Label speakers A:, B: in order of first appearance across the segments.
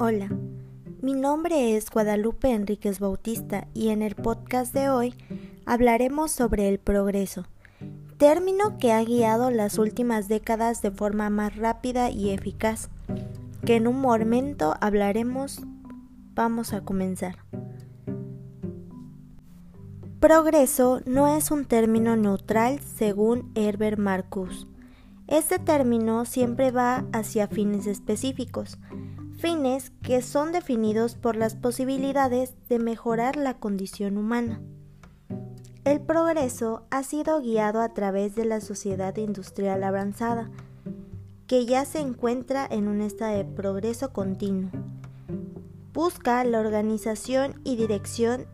A: Hola, mi nombre es Guadalupe Enríquez Bautista y en el podcast de hoy hablaremos sobre el progreso, término que ha guiado las últimas décadas de forma más rápida y eficaz, que en un momento hablaremos. Vamos a comenzar. Progreso no es un término neutral según Herbert Marcus. Este término siempre va hacia fines específicos, fines que son definidos por las posibilidades de mejorar la condición humana. El progreso ha sido guiado a través de la sociedad industrial avanzada, que ya se encuentra en un estado de progreso continuo. Busca la organización y dirección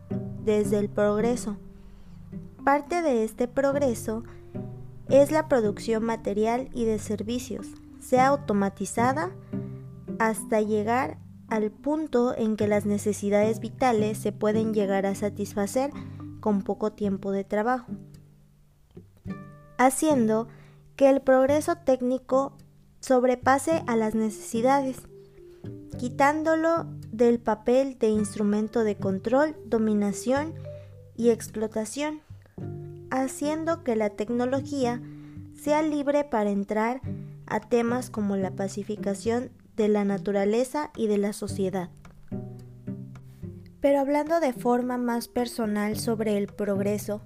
A: desde el progreso. Parte de este progreso es la producción material y de servicios, sea automatizada, hasta llegar al punto en que las necesidades vitales se pueden llegar a satisfacer con poco tiempo de trabajo, haciendo que el progreso técnico sobrepase a las necesidades, quitándolo del papel de instrumento de control, dominación y explotación, haciendo que la tecnología sea libre para entrar a temas como la pacificación de la naturaleza y de la sociedad. Pero hablando de forma más personal sobre el progreso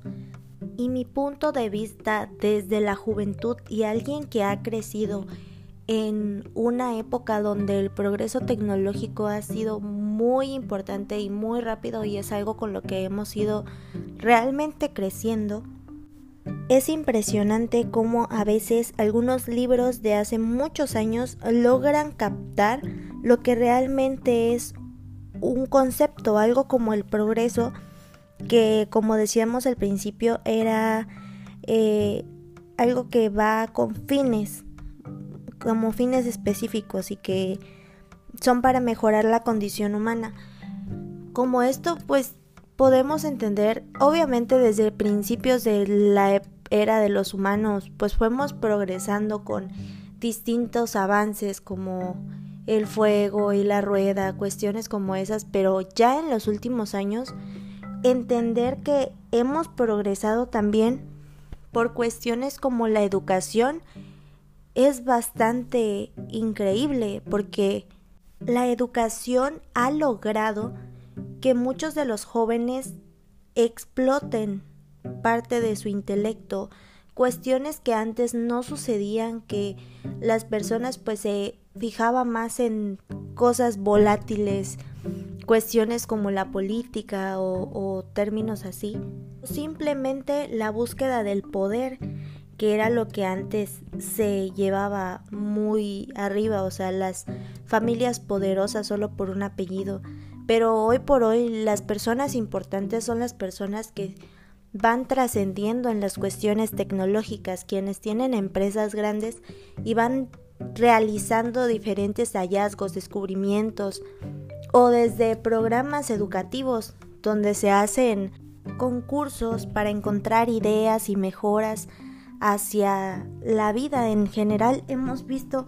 A: y mi punto de vista desde la juventud y alguien que ha crecido en una época donde el progreso tecnológico ha sido muy importante y muy rápido y es algo con lo que hemos ido realmente creciendo, es impresionante cómo a veces algunos libros de hace muchos años logran captar lo que realmente es un concepto, algo como el progreso, que como decíamos al principio era eh, algo que va con fines, como fines específicos y que son para mejorar la condición humana. Como esto, pues podemos entender, obviamente desde principios de la era de los humanos, pues fuimos progresando con distintos avances como el fuego y la rueda, cuestiones como esas, pero ya en los últimos años entender que hemos progresado también por cuestiones como la educación es bastante increíble porque la educación ha logrado que muchos de los jóvenes exploten parte de su intelecto, cuestiones que antes no sucedían, que las personas pues se fijaban más en cosas volátiles, cuestiones como la política o, o términos así, simplemente la búsqueda del poder que era lo que antes se llevaba muy arriba, o sea, las familias poderosas solo por un apellido. Pero hoy por hoy las personas importantes son las personas que van trascendiendo en las cuestiones tecnológicas, quienes tienen empresas grandes y van realizando diferentes hallazgos, descubrimientos o desde programas educativos donde se hacen concursos para encontrar ideas y mejoras hacia la vida en general. Hemos visto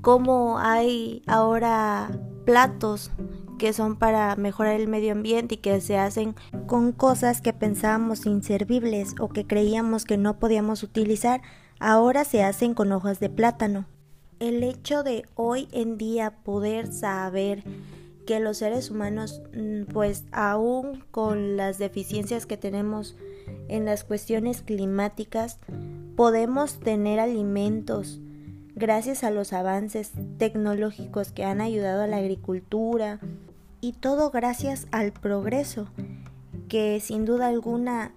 A: cómo hay ahora platos que son para mejorar el medio ambiente y que se hacen con cosas que pensábamos inservibles o que creíamos que no podíamos utilizar, ahora se hacen con hojas de plátano. El hecho de hoy en día poder saber que los seres humanos, mm, pues aún con las deficiencias que tenemos en las cuestiones climáticas, podemos tener alimentos gracias a los avances tecnológicos que han ayudado a la agricultura, y todo gracias al progreso, que sin duda alguna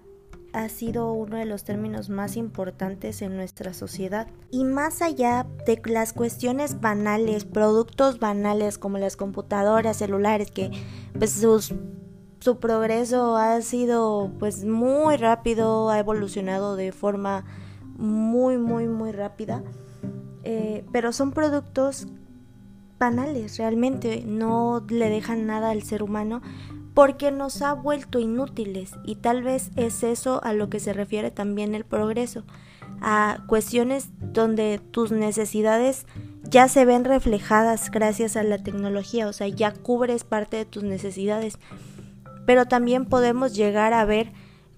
A: ha sido uno de los términos más importantes en nuestra sociedad. Y más allá de las cuestiones banales, productos banales como las computadoras, celulares, que pues su progreso ha sido pues muy rápido, ha evolucionado de forma muy, muy, muy rápida. Eh, pero son productos banales, realmente no le dejan nada al ser humano porque nos ha vuelto inútiles y tal vez es eso a lo que se refiere también el progreso, a cuestiones donde tus necesidades ya se ven reflejadas gracias a la tecnología, o sea, ya cubres parte de tus necesidades. Pero también podemos llegar a ver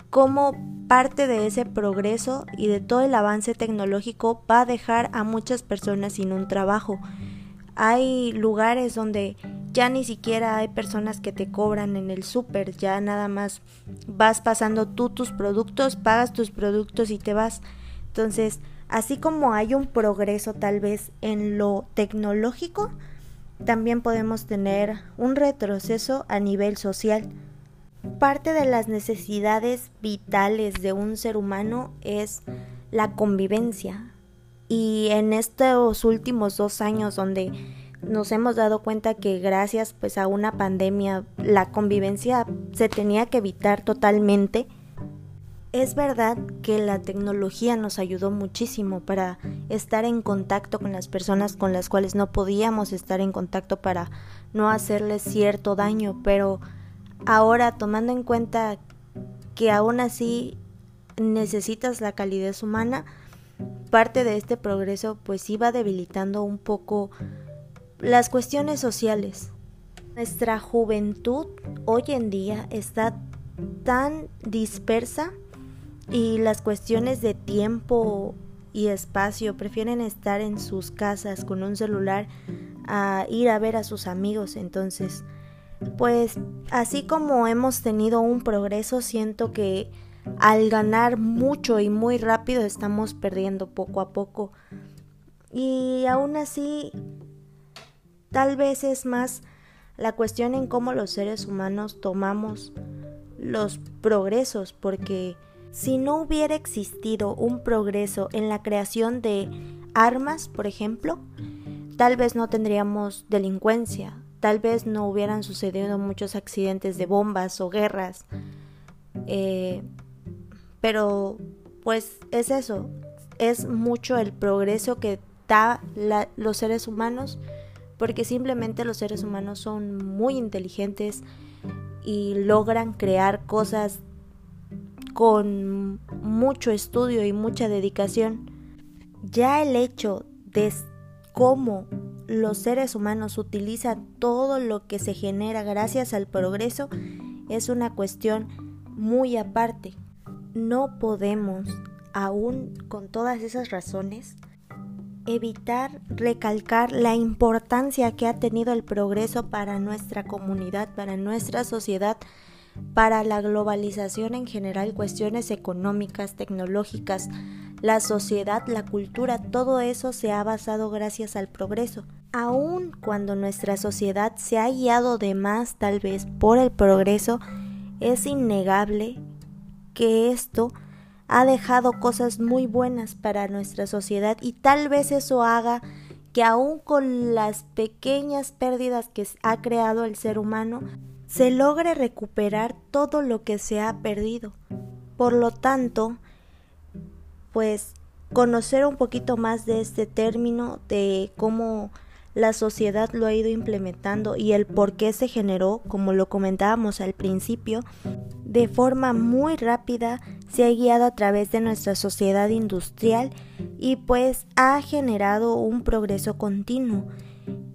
A: cómo parte de ese progreso y de todo el avance tecnológico va a dejar a muchas personas sin un trabajo. Hay lugares donde ya ni siquiera hay personas que te cobran en el súper, ya nada más vas pasando tú tus productos, pagas tus productos y te vas. Entonces, así como hay un progreso tal vez en lo tecnológico, también podemos tener un retroceso a nivel social. Parte de las necesidades vitales de un ser humano es la convivencia. Y en estos últimos dos años donde nos hemos dado cuenta que gracias pues a una pandemia la convivencia se tenía que evitar totalmente. Es verdad que la tecnología nos ayudó muchísimo para estar en contacto con las personas con las cuales no podíamos estar en contacto para no hacerles cierto daño, pero ahora tomando en cuenta que aún así necesitas la calidez humana, parte de este progreso pues iba debilitando un poco las cuestiones sociales. Nuestra juventud hoy en día está tan dispersa y las cuestiones de tiempo y espacio prefieren estar en sus casas con un celular a ir a ver a sus amigos. Entonces, pues así como hemos tenido un progreso, siento que al ganar mucho y muy rápido estamos perdiendo poco a poco. Y aún así Tal vez es más la cuestión en cómo los seres humanos tomamos los progresos, porque si no hubiera existido un progreso en la creación de armas, por ejemplo, tal vez no tendríamos delincuencia, tal vez no hubieran sucedido muchos accidentes de bombas o guerras. Eh, pero pues es eso, es mucho el progreso que da los seres humanos porque simplemente los seres humanos son muy inteligentes y logran crear cosas con mucho estudio y mucha dedicación. Ya el hecho de cómo los seres humanos utilizan todo lo que se genera gracias al progreso es una cuestión muy aparte. No podemos, aún con todas esas razones, evitar recalcar la importancia que ha tenido el progreso para nuestra comunidad, para nuestra sociedad, para la globalización en general, cuestiones económicas, tecnológicas, la sociedad, la cultura, todo eso se ha basado gracias al progreso. Aun cuando nuestra sociedad se ha guiado de más tal vez por el progreso, es innegable que esto ha dejado cosas muy buenas para nuestra sociedad y tal vez eso haga que aun con las pequeñas pérdidas que ha creado el ser humano, se logre recuperar todo lo que se ha perdido. Por lo tanto, pues conocer un poquito más de este término, de cómo la sociedad lo ha ido implementando y el por qué se generó, como lo comentábamos al principio, de forma muy rápida se ha guiado a través de nuestra sociedad industrial y pues ha generado un progreso continuo.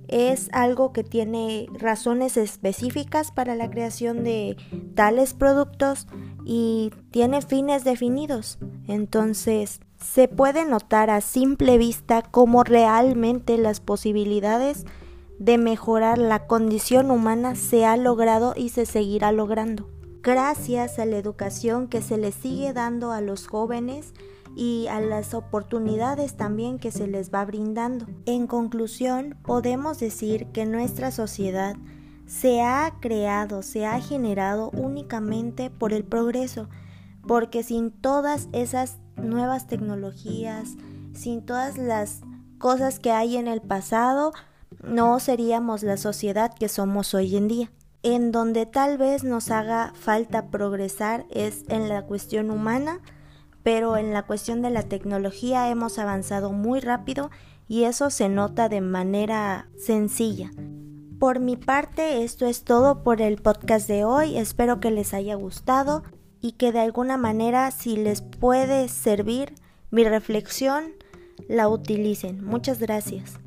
A: Es algo que tiene razones específicas para la creación de tales productos y tiene fines definidos. Entonces, se puede notar a simple vista cómo realmente las posibilidades de mejorar la condición humana se ha logrado y se seguirá logrando. Gracias a la educación que se les sigue dando a los jóvenes y a las oportunidades también que se les va brindando. En conclusión, podemos decir que nuestra sociedad se ha creado, se ha generado únicamente por el progreso, porque sin todas esas nuevas tecnologías, sin todas las cosas que hay en el pasado, no seríamos la sociedad que somos hoy en día. En donde tal vez nos haga falta progresar es en la cuestión humana, pero en la cuestión de la tecnología hemos avanzado muy rápido y eso se nota de manera sencilla. Por mi parte, esto es todo por el podcast de hoy. Espero que les haya gustado y que de alguna manera si les puede servir mi reflexión, la utilicen. Muchas gracias.